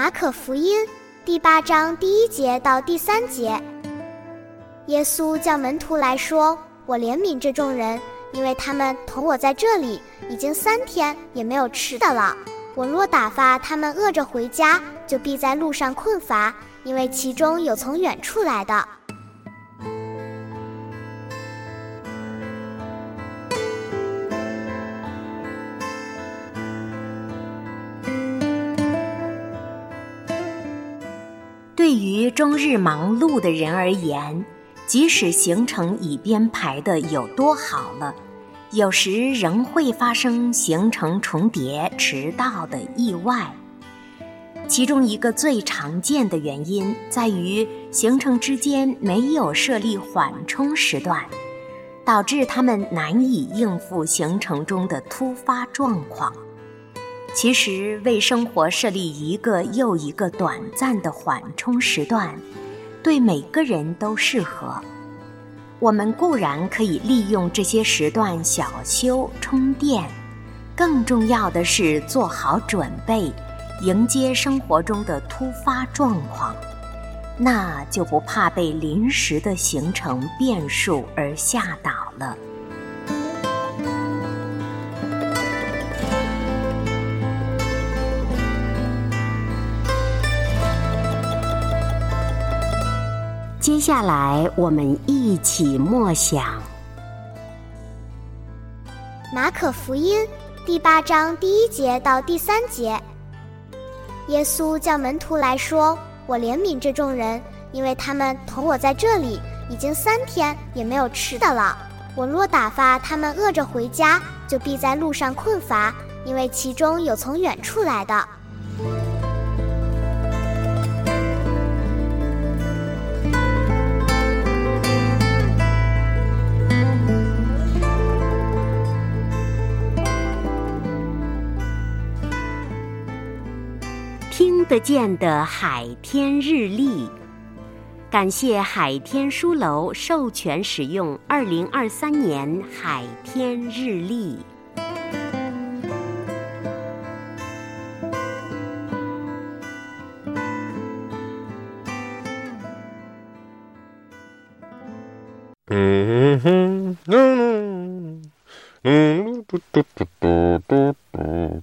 马可福音第八章第一节到第三节，耶稣叫门徒来说：“我怜悯这众人，因为他们同我在这里已经三天也没有吃的了。我若打发他们饿着回家，就必在路上困乏，因为其中有从远处来的。”对于终日忙碌的人而言，即使行程已编排的有多好了，有时仍会发生行程重叠、迟到的意外。其中一个最常见的原因在于行程之间没有设立缓冲时段，导致他们难以应付行程中的突发状况。其实，为生活设立一个又一个短暂的缓冲时段，对每个人都适合。我们固然可以利用这些时段小休充电，更重要的是做好准备，迎接生活中的突发状况，那就不怕被临时的行程变数而吓倒了。下来，我们一起默想《马可福音》第八章第一节到第三节。耶稣叫门徒来说：“我怜悯这众人，因为他们同我在这里已经三天也没有吃的了。我若打发他们饿着回家，就必在路上困乏，因为其中有从远处来的。”得见的海天日历，感谢海天书楼授权使用二零二三年海天日历。嗯哼，嗯嗯，嘟嘟嘟嘟嘟嘟。